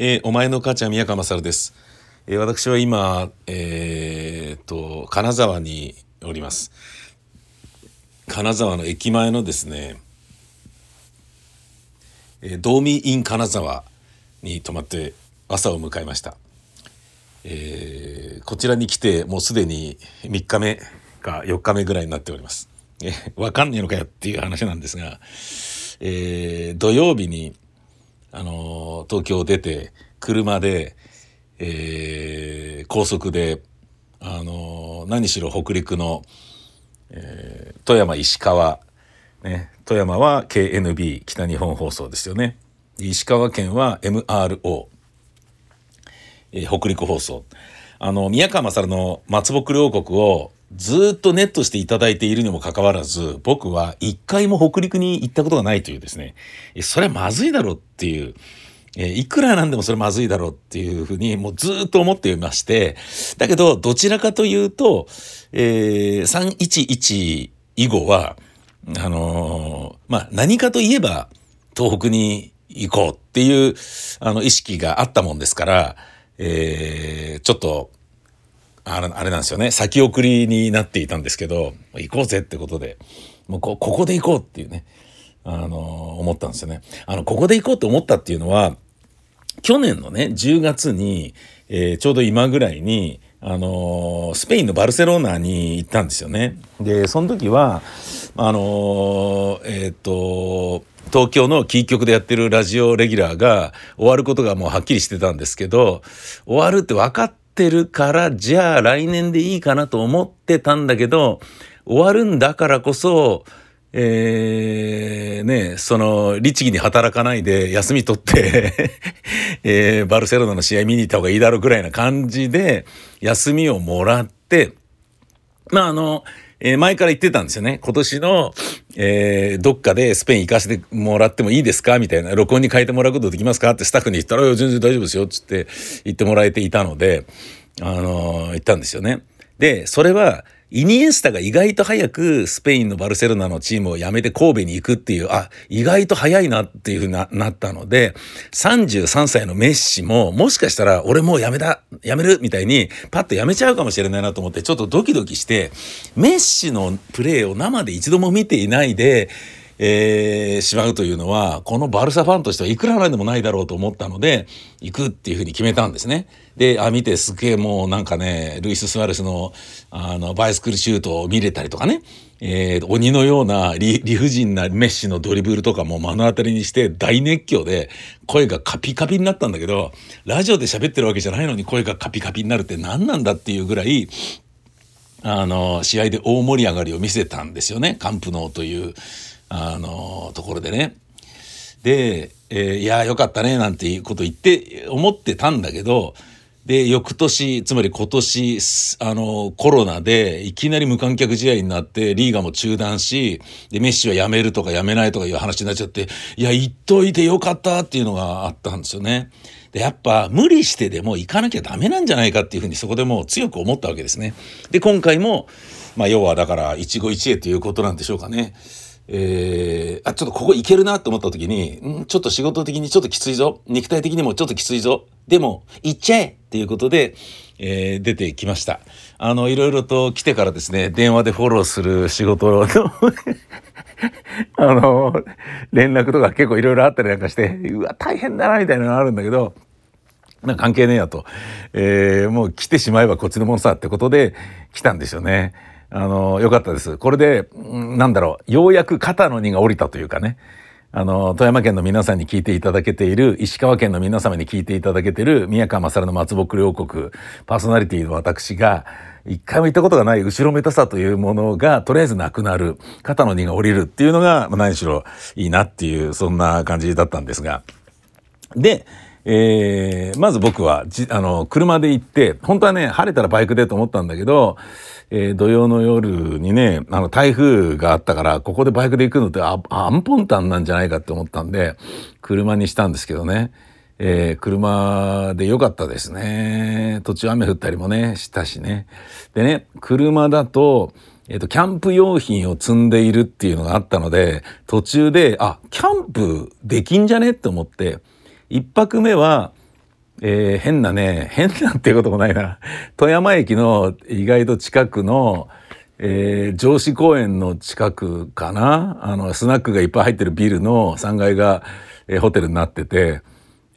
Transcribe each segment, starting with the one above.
えー、お前の母ちゃん宮川勝です、えー、私は今、えー、と金沢におります。金沢の駅前のですね、えー、道民イン金沢に泊まって朝を迎えました、えー、こちらに来てもうすでに3日目か4日目ぐらいになっております。えわかんねえのかよっていう話なんですが、えー、土曜日にあの東京を出て車で、えー、高速で、あの何しろ北陸の、えー、富山石川、ね、富山は KNB 北日本放送ですよね。石川県は MRO、えー、北陸放送。あの宮川勝の松木両国をずっとネットしていただいているにもかかわらず僕は一回も北陸に行ったことがないというですね。それはまずいだろうっていう。え、いくらなんでもそれまずいだろうっていうふうにもうずっと思っていまして、だけどどちらかというと、えー、311以後は、あのー、まあ何かといえば東北に行こうっていうあの意識があったもんですから、えー、ちょっとあれあれなんですよね先送りになっていたんですけど行こうぜってことでもうこここで行こうっていうねあの思ったんですよね。あのここで行こうと思ったっていうのは去年のね10月に、えー、ちょうど今ぐらいにあのー、スペインのバルセロナに行ったんですよね。でその時はあのー、えっ、と東京のキー局でやってるラジオレギュラーが終わることがもうはっきりしてたんですけど終わるって分かっててるからじゃあ来年でいいかなと思ってたんだけど終わるんだからこそえー、ね、その、律儀に働かないで休み取って えー、バルセロナの試合見に行った方がいいだろうぐらいな感じで、休みをもらって、まあ、あの、えー、前から言ってたんですよね。今年の、えー、どっかでスペイン行かせてもらってもいいですか？みたいな、録音に変えてもらうことできますか？ってスタッフに言ったら、全然大丈夫ですよ、つって言ってもらえていたので、あのー、言ったんですよね。で、それは、イニエスタが意外と早くスペインのバルセロナのチームを辞めて神戸に行くっていう、あ、意外と早いなっていうふうにななったので、33歳のメッシも、もしかしたら俺もう辞めた、辞めるみたいに、パッと辞めちゃうかもしれないなと思って、ちょっとドキドキして、メッシのプレーを生で一度も見ていないで、えー、しまうというのは、このバルサファンとしてはいくらなんでもないだろうと思ったので、行くっていうふうに決めたんですね。で、あ、見てすげえもうなんかね、ルイス・スアレスの、あの、バイスクールシュートを見れたりとかね、えー、鬼のような理不尽なメッシのドリブルとかも目の当たりにして大熱狂で声がカピカピになったんだけど、ラジオで喋ってるわけじゃないのに声がカピカピになるって何なんだっていうぐらい、あの、試合で大盛り上がりを見せたんですよね。カンプノーという、あのところでね。で、えー、いやよかったねなんていうこと言って思ってたんだけどで翌年つまり今年あのコロナでいきなり無観客試合になってリーガも中断しでメッシは辞めるとか辞めないとかいう話になっちゃっていや言っといてよかったっていうのがあったんですよね。でやっぱ無理してでも行かなきゃダメなんじゃないかっていうふうにそこでもう強く思ったわけですね。で今回もまあ要はだから一期一会ということなんでしょうかね。えー、あ、ちょっとここいけるなと思った時に、んちょっと仕事的にちょっときついぞ。肉体的にもちょっときついぞ。でも、行っちゃえっていうことで、えー、出てきました。あの、いろいろと来てからですね、電話でフォローする仕事の あの、連絡とか結構いろいろあったりなんかして、うわ、大変だなみたいなのがあるんだけど、まあ関係ねえやと。えー、もう来てしまえばこっちのものさってことで来たんですよね。あの、よかったです。これで、なんだろう、ようやく肩の荷が下りたというかね。あの、富山県の皆さんに聞いていただけている、石川県の皆様に聞いていただけている、宮川勝の松木両国、パーソナリティの私が、一回も行ったことがない後ろめたさというものが、とりあえずなくなる、肩の荷が下りるっていうのが、何しろいいなっていう、そんな感じだったんですが。で、えー、まず僕はじあの車で行って本当はね晴れたらバイクでと思ったんだけど、えー、土曜の夜にねあの台風があったからここでバイクで行くのってあアンポンタンなんじゃないかって思ったんで車にしたんですけどね、えー、車で良かったですね。途中雨降ったりもねしたしね。でね車だとえっ、と、キャンプ用品を積んでいるっていうのがあったので、途中で、あ、キャンプできんじゃねって思って、1泊目は、えー、変なね、変なっていうこともないな。富山駅の意外と近くの、えー、上司公園の近くかなあの、スナックがいっぱい入ってるビルの3階が、えー、ホテルになってて、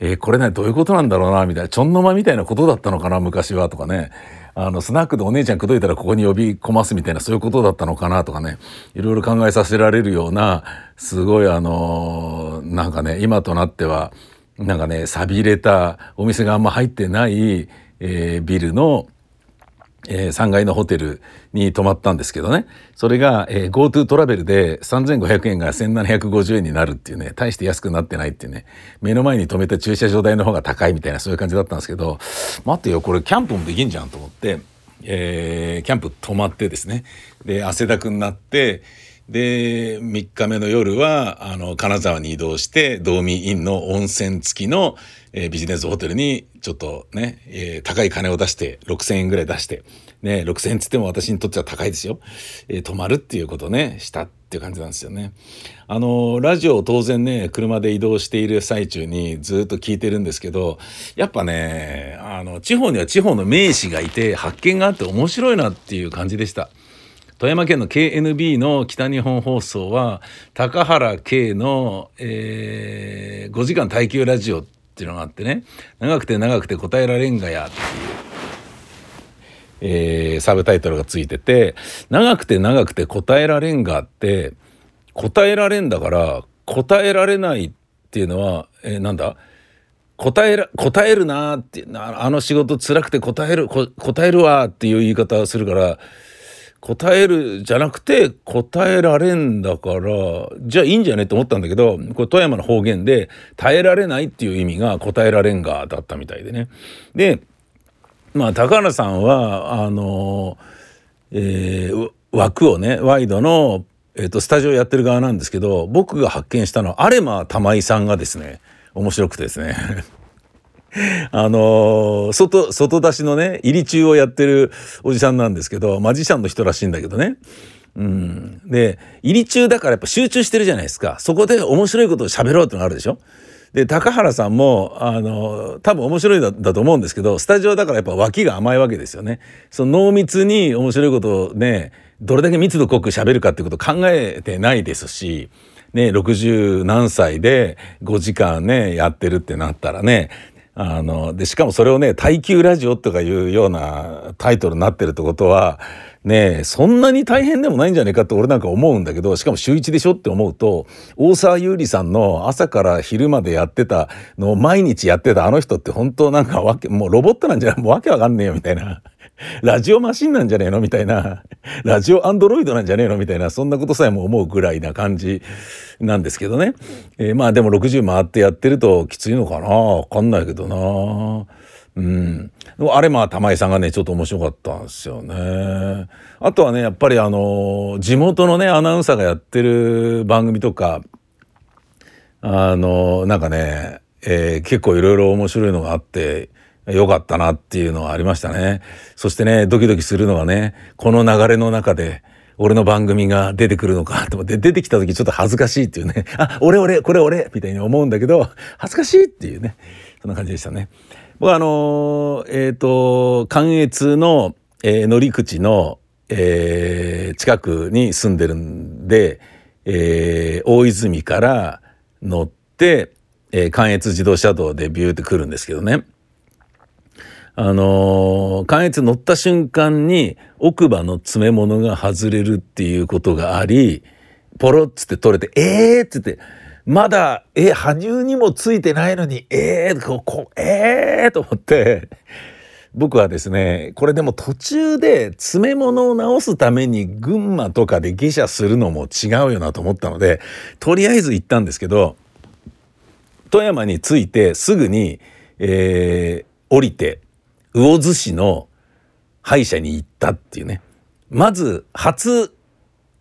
えー、これね、どういうことなんだろうな、みたいな、ちょんの間みたいなことだったのかな、昔は、とかね。あの、スナックでお姉ちゃん口説いたらここに呼び込ますみたいな、そういうことだったのかな、とかね。いろいろ考えさせられるような、すごいあのなんかね、今となっては、なんかね、錆びれたお店があんま入ってない、えー、ビルの、えー、3階のホテルに泊まったんですけどね。それが、えー、GoTo トラベルで3500円が1750円になるっていうね、大して安くなってないっていうね、目の前に止めた駐車場代の方が高いみたいなそういう感じだったんですけど、待ってよ、これキャンプもできんじゃんと思って、えー、キャンプ泊まってですね、で、汗だくになって、で、3日目の夜は、あの、金沢に移動して、道民インの温泉付きの、えー、ビジネスホテルに、ちょっとね、えー、高い金を出して、6000円ぐらい出して、ね、6000円つっても私にとっては高いですよ。えー、泊まるっていうことね、したっていう感じなんですよね。あの、ラジオを当然ね、車で移動している最中にずっと聞いてるんですけど、やっぱね、あの、地方には地方の名士がいて、発見があって面白いなっていう感じでした。富山県の KNB の北日本放送は高原慶の、えー、5時間耐久ラジオっていうのがあってね。長くて長くて答えられんがや。っていう、えー、サブタイトルがついてて長くて長くて答えられんがって答えられんだから答えられないっていうのは、えー、なんだ？答えら答えるなーってあの仕事辛くて答える答えるわっていう言い方をするから答えるじゃなくて答えられんだからじゃあいいんじゃねと思ったんだけどこれ富山の方言で耐えられないっていう意味が答えられんがだったみたいでね。でまあ高原さんはあの、えー、枠をねワイドの、えーと、スタジオやってる側なんですけど僕が発見したのはアレマ玉井さんがですね面白くてですね あのー、外、外出しのね、入り中をやってるおじさんなんですけど、マジシャンの人らしいんだけどね。うん。で、入り中だからやっぱ集中してるじゃないですか。そこで面白いことを喋ろうってのがあるでしょ。で、高原さんも、あの、多分面白いだと思うんですけど、スタジオだからやっぱ脇が甘いわけですよね。その濃密に面白いことをね、どれだけ密度濃く喋るかってことを考えてないですし、ね、60何歳で5時間ね、やってるってなったらね、あの、で、しかもそれをね、耐久ラジオとかいうようなタイトルになってるってことは、ねそんなに大変でもないんじゃねえかって俺なんか思うんだけど、しかも週1でしょって思うと、大沢優里さんの朝から昼までやってたのを毎日やってたあの人って本当なんかわけ、もうロボットなんじゃないもうわけわかんねえよみたいな。ラジオマシンなんじゃねえの？みたいな。ラジオアンドロイドなんじゃねえの？みたいな、そんなことさえも思うぐらいな感じなんですけどね。えー、まあでも60回ってやってるときついのかな？わかんないけどな。うん。あれまあ玉井さんがね、ちょっと面白かったんですよね。あとはね、やっぱりあの、地元のね、アナウンサーがやってる番組とか、あの、なんかね、えー、結構いろいろ面白いのがあって、良かったなっていうのはありましたね。そしてね、ドキドキするのはね、この流れの中で、俺の番組が出てくるのかと思って、出てきた時ちょっと恥ずかしいっていうね、あ、俺俺、これ俺みたいに思うんだけど、恥ずかしいっていうね、そんな感じでしたね。僕はあのーえっ、ー、と、関越の、えー、乗り口の、えー、近くに住んでるんで、えー、大泉から乗って、えー、関越自動車道でビューって来るんですけどね。あのー、関越乗った瞬間に奥歯の詰め物が外れるっていうことがあり、ポロッつって取れて、えーっつって、まだ、え、羽生にもついてないのに、えー、ここ、えーと思って、僕はですね、これでも途中で詰め物を直すために群馬とかで下車するのも違うよなと思ったので、とりあえず行ったんですけど、富山に着いてすぐに、えー、降りて、魚津市の歯医者に行ったっていうね。まず、初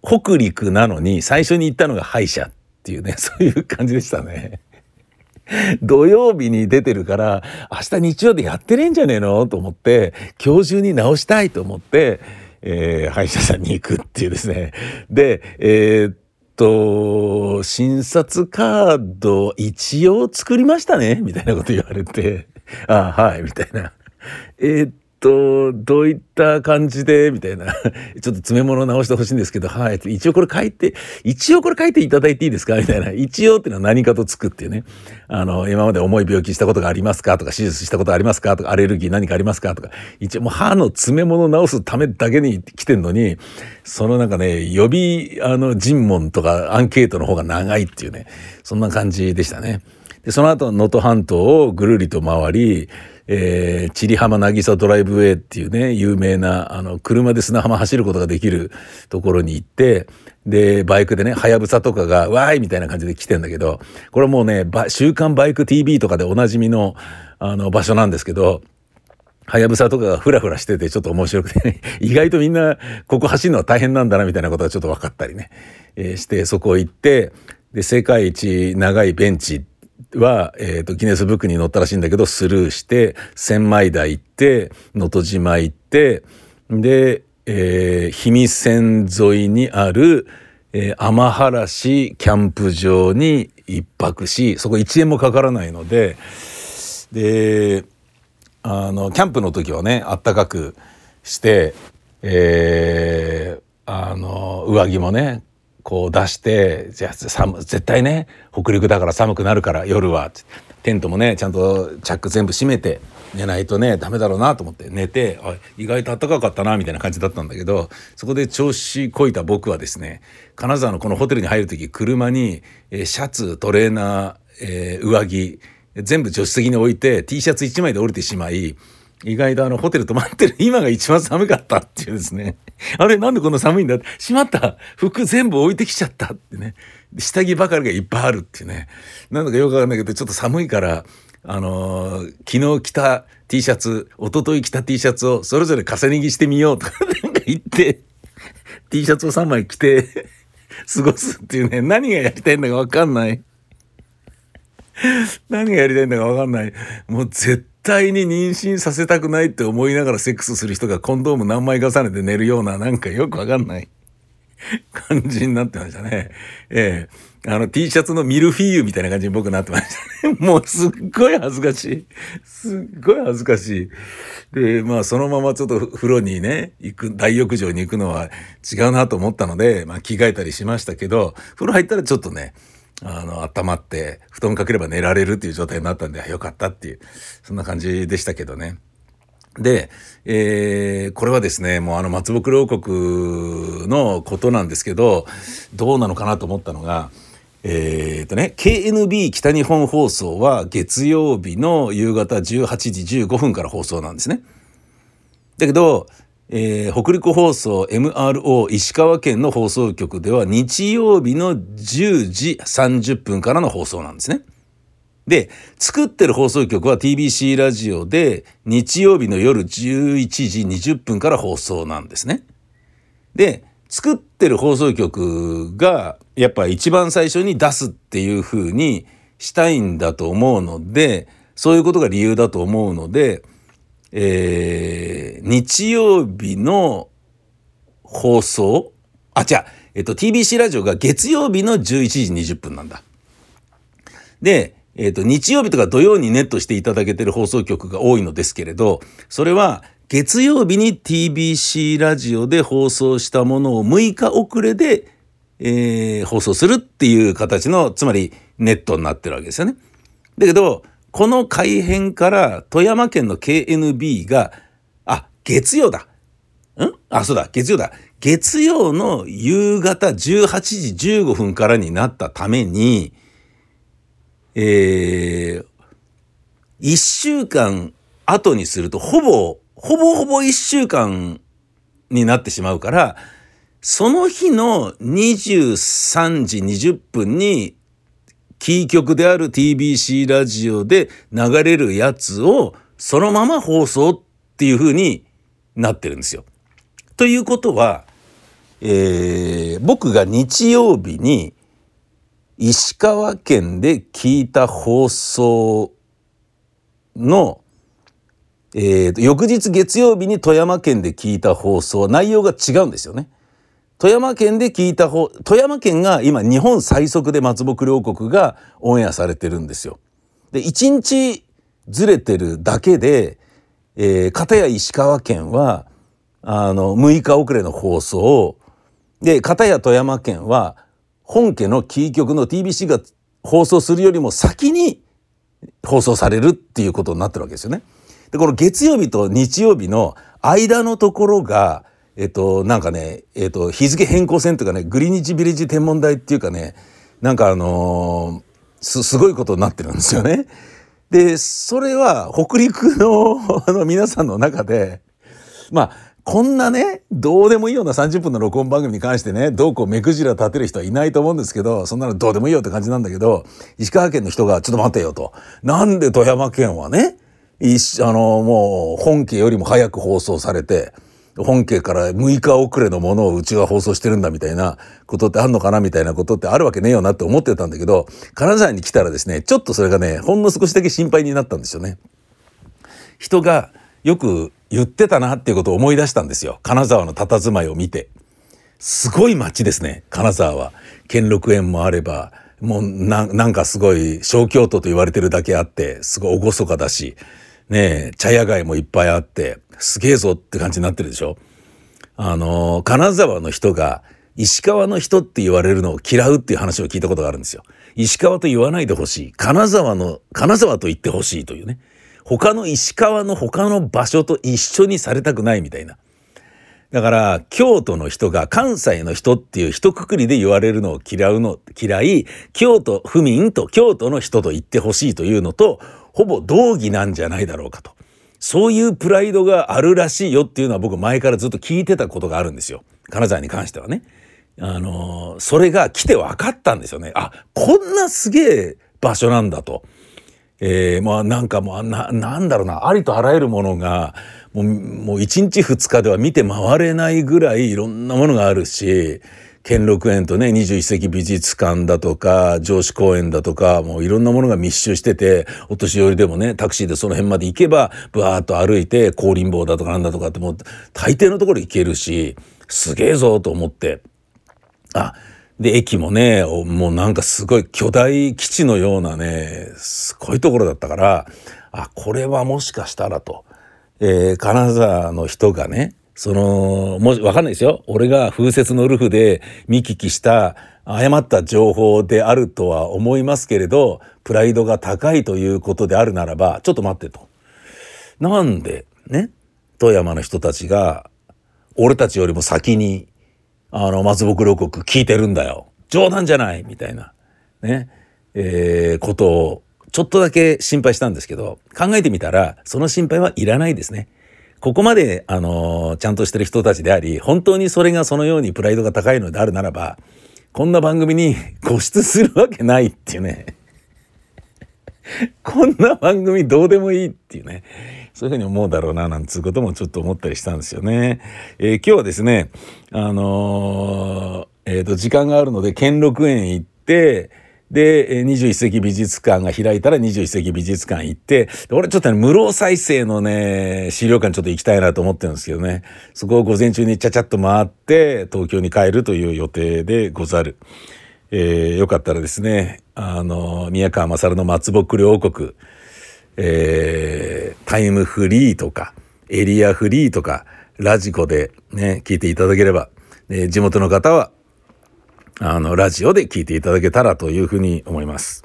北陸なのに最初に行ったのが歯医者っていうね、そういう感じでしたね。土曜日に出てるから、明日日曜でやってねえんじゃねえのと思って、今日中に直したいと思って、えー、歯医者さんに行くっていうですね。で、えー、と、診察カード一応作りましたねみたいなこと言われて、ああはい、みたいな。えー、っと、どういった感じで、みたいな。ちょっと詰め物直してほしいんですけど、はい。一応これ書いて、一応これ書いていただいていいですか？みたいな。一応っていうのは何かとつくっていうね。あの、今まで重い病気したことがありますか？とか、手術したことありますか？とか、アレルギー何かありますか？とか。一応もう歯の詰め物直すためだけに来てんのに、そのなんかね、予備、あの、尋問とかアンケートの方が長いっていうね。そんな感じでしたね。で、その後、能登半島をぐるりと回り、えー、千里浜渚ドライブウェイっていうね、有名な、あの、車で砂浜走ることができるところに行って、で、バイクでね、はやぶさとかが、わーいみたいな感じで来てんだけど、これもうね、週刊バイク TV とかでおなじみの、あの、場所なんですけど、はやぶさとかがフラフラしててちょっと面白くて 意外とみんなここ走るのは大変なんだなみたいなことがちょっと分かったりね、えー、してそこ行ってで世界一長いベンチは、えっ、ー、と、ギネスブックに載ったらしいんだけど、スルーして、千枚田行って、能登島行って、で、えー、氷見線沿いにある、えー、天原市キャンプ場に一泊し、そこ1円もかからないので、で、あの、キャンプの時はね、あったかくして、えー、あの、上着もね、こう出してじゃあ寒絶対ね北陸だから寒くなるから夜はテントもねちゃんとチャック全部閉めて寝ないとねダメだろうなと思って寝てあ意外と暖かかったなみたいな感じだったんだけどそこで調子こいた僕はですね金沢のこのホテルに入る時車に、え、シャツトレーナー、えー、上着全部助手席に置いて T シャツ1枚で降りてしまい意外とあのホテル泊まってる今が一番寒かったっていうですね。あれなんでこんな寒いんだってしまった服全部置いてきちゃったってね。下着ばかりがいっぱいあるっていうね。なんだかよくわかんないけどちょっと寒いからあのー、昨日着た T シャツ、一昨日着た T シャツをそれぞれ重ね着してみようとか なんか言って T シャツを3枚着て 過ごすっていうね。何がやりたいんだかわかんない。何がやりたいんだかわかんない。もう絶対に妊娠させたくないって思いながらセックスする人がコンドーム何枚重ねて寝るようななんかよくわかんない感じになってましたね。ええー、あの T シャツのミルフィーユみたいな感じに僕なってましたね。もうすっごい恥ずかしい。すっごい恥ずかしい。で、まあそのままちょっと風呂にね、行く、大浴場に行くのは違うなと思ったので、まあ着替えたりしましたけど、風呂入ったらちょっとね、あの、温まって、布団かければ寝られるっていう状態になったんで、よかったっていう、そんな感じでしたけどね。で、えー、これはですね、もうあの松木王国のことなんですけど、どうなのかなと思ったのが、えー、とね、KNB 北日本放送は月曜日の夕方18時15分から放送なんですね。だけど、えー、北陸放送 MRO 石川県の放送局では日曜日の10時30分からの放送なんですね。で、作ってる放送局は TBC ラジオで日曜日の夜11時20分から放送なんですね。で、作ってる放送局がやっぱ一番最初に出すっていう風にしたいんだと思うので、そういうことが理由だと思うので、えー、日曜日の放送？あ、違う、えっと、TBC ラジオが月曜日の11時20分なんだ。で、えっと、日曜日とか土曜にネットしていただけてる放送局が多いのですけれど、それは月曜日に TBC ラジオで放送したものを6日遅れで、えー、放送するっていう形の、つまりネットになってるわけですよね。だけど、この改変から富山県の KNB が、あ、月曜だ。ん？あ、そうだ、月曜だ。月曜の夕方18時15分からになったために、えー、一週間後にすると、ほぼ、ほぼほぼ一週間になってしまうから、その日の23時20分にキー局である TBC ラジオで流れるやつをそのまま放送っていう風になってるんですよ。ということは、えー、僕が日曜日に石川県で聞いた放送の、えー、翌日月曜日に富山県で聞いた放送は内容が違うんですよね。富山県で聞いた方富山県が今日本最速で松木両国がオンエアされてるんですよ。で1日ずれてるだけで、えー、片や石川県はあの6日遅れの放送で片や富山県は本家のキー局の TBC が放送するよりも先に放送されるっていうことになってるわけですよね。でこの月曜日と日曜日の間のところがえっとなんかね、えっと、日付変更線というかねグリニチビレッジ天文台っていうかねなんかあのー、すすごいことになってるんですよね。でそれは北陸の あの皆さんの中でまあこんなねどうでもいいような30分の録音番組に関してねどうこう目くじら立てる人はいないと思うんですけどそんなのどうでもいいよって感じなんだけど石川県の人が「ちょっと待てよ」と。なんで富山県はねあのもう本家よりも早く放送されて本家から6日遅れのものをうちが放送してるんだみたいなことってあんのかなみたいなことってあるわけねえよなって思ってたんだけど金沢に来たらですねちょっとそれがねほんの少しだけ心配になったんですよね。人がよく言ってたなっていうことを思い出したんですよ金沢の佇まいを見て。すごい街ですね金沢は。兼六園もあればもうなんかすごい小京都と言われてるだけあってすごい厳かだしねえ茶屋街もいっぱいあってすげえぞって感じになってるでしょ？あの金沢の人が石川の人って言われるのを嫌うっていう話を聞いたことがあるんですよ。石川と言わないでほしい。金沢の、金沢と言ってほしいというね。他の石川の他の場所と一緒にされたくないみたいな。だから京都の人が関西の人っていう一括りで言われるのを嫌うの嫌い京都府民と京都の人と言ってほしいというのとほぼ同義なんじゃないだろうかとそういうプライドがあるらしいよっていうのは僕前からずっと聞いてたことがあるんですよ金沢に関してはね。あのそれが来て分かったんですよね。あこんなすげえ場所なんだと。えー、まあなんかもうななんだろうなありとあらゆるものがもうもう1日2日では見て回れないぐらいいろんなものがあるし兼六園とね21世紀美術館だとか上司公園だとかもういろんなものが密集しててお年寄りでもねタクシーでその辺まで行けばブワーッと歩いて香林坊だとかなんだとかってもう大抵のところ行けるしすげえぞと思って。あで、駅もね、もうなんかすごい巨大基地のようなね、すごいところだったから、あ、これはもしかしたらと、えー、金沢の人がね、その、もし、わかんないですよ。俺が風雪のルフで見聞きした誤った情報であるとは思いますけれど、プライドが高いということであるならば、ちょっと待ってと。なんで、ね、富山の人たちが、俺たちよりも先にあの、松木両国聞いてるんだよ。冗談じゃないみたいな、ね、えー、ことを、ちょっとだけ心配したんですけど、考えてみたら、その心配はいらないですね。ここまで、あのちゃんとしてる人たちであり、本当にそれがそのようにプライドが高いのであるならば、こんな番組に 固執するわけないっていうね。こんな番組どうでもいいっていうね。そういうふうに思うだろうななんつうこともちょっと思ったりしたんですよね。えー、今日はですね、あのー、えー、と時間があるので兼六園行ってで21世紀美術館が開いたら21世紀美術館行って俺ちょっとね無料再生のね資料館ちょっと行きたいなと思ってるんですけどねそこを午前中にちゃちゃっと回って東京に帰るという予定でござる。えー、よかったらですねあの宮川勝の松木両王国えー、タイムフリーとか、エリアフリーとか、ラジコでね、聞いていただければ、地元の方は、あの、ラジオで聞いていただけたらというふうに思います。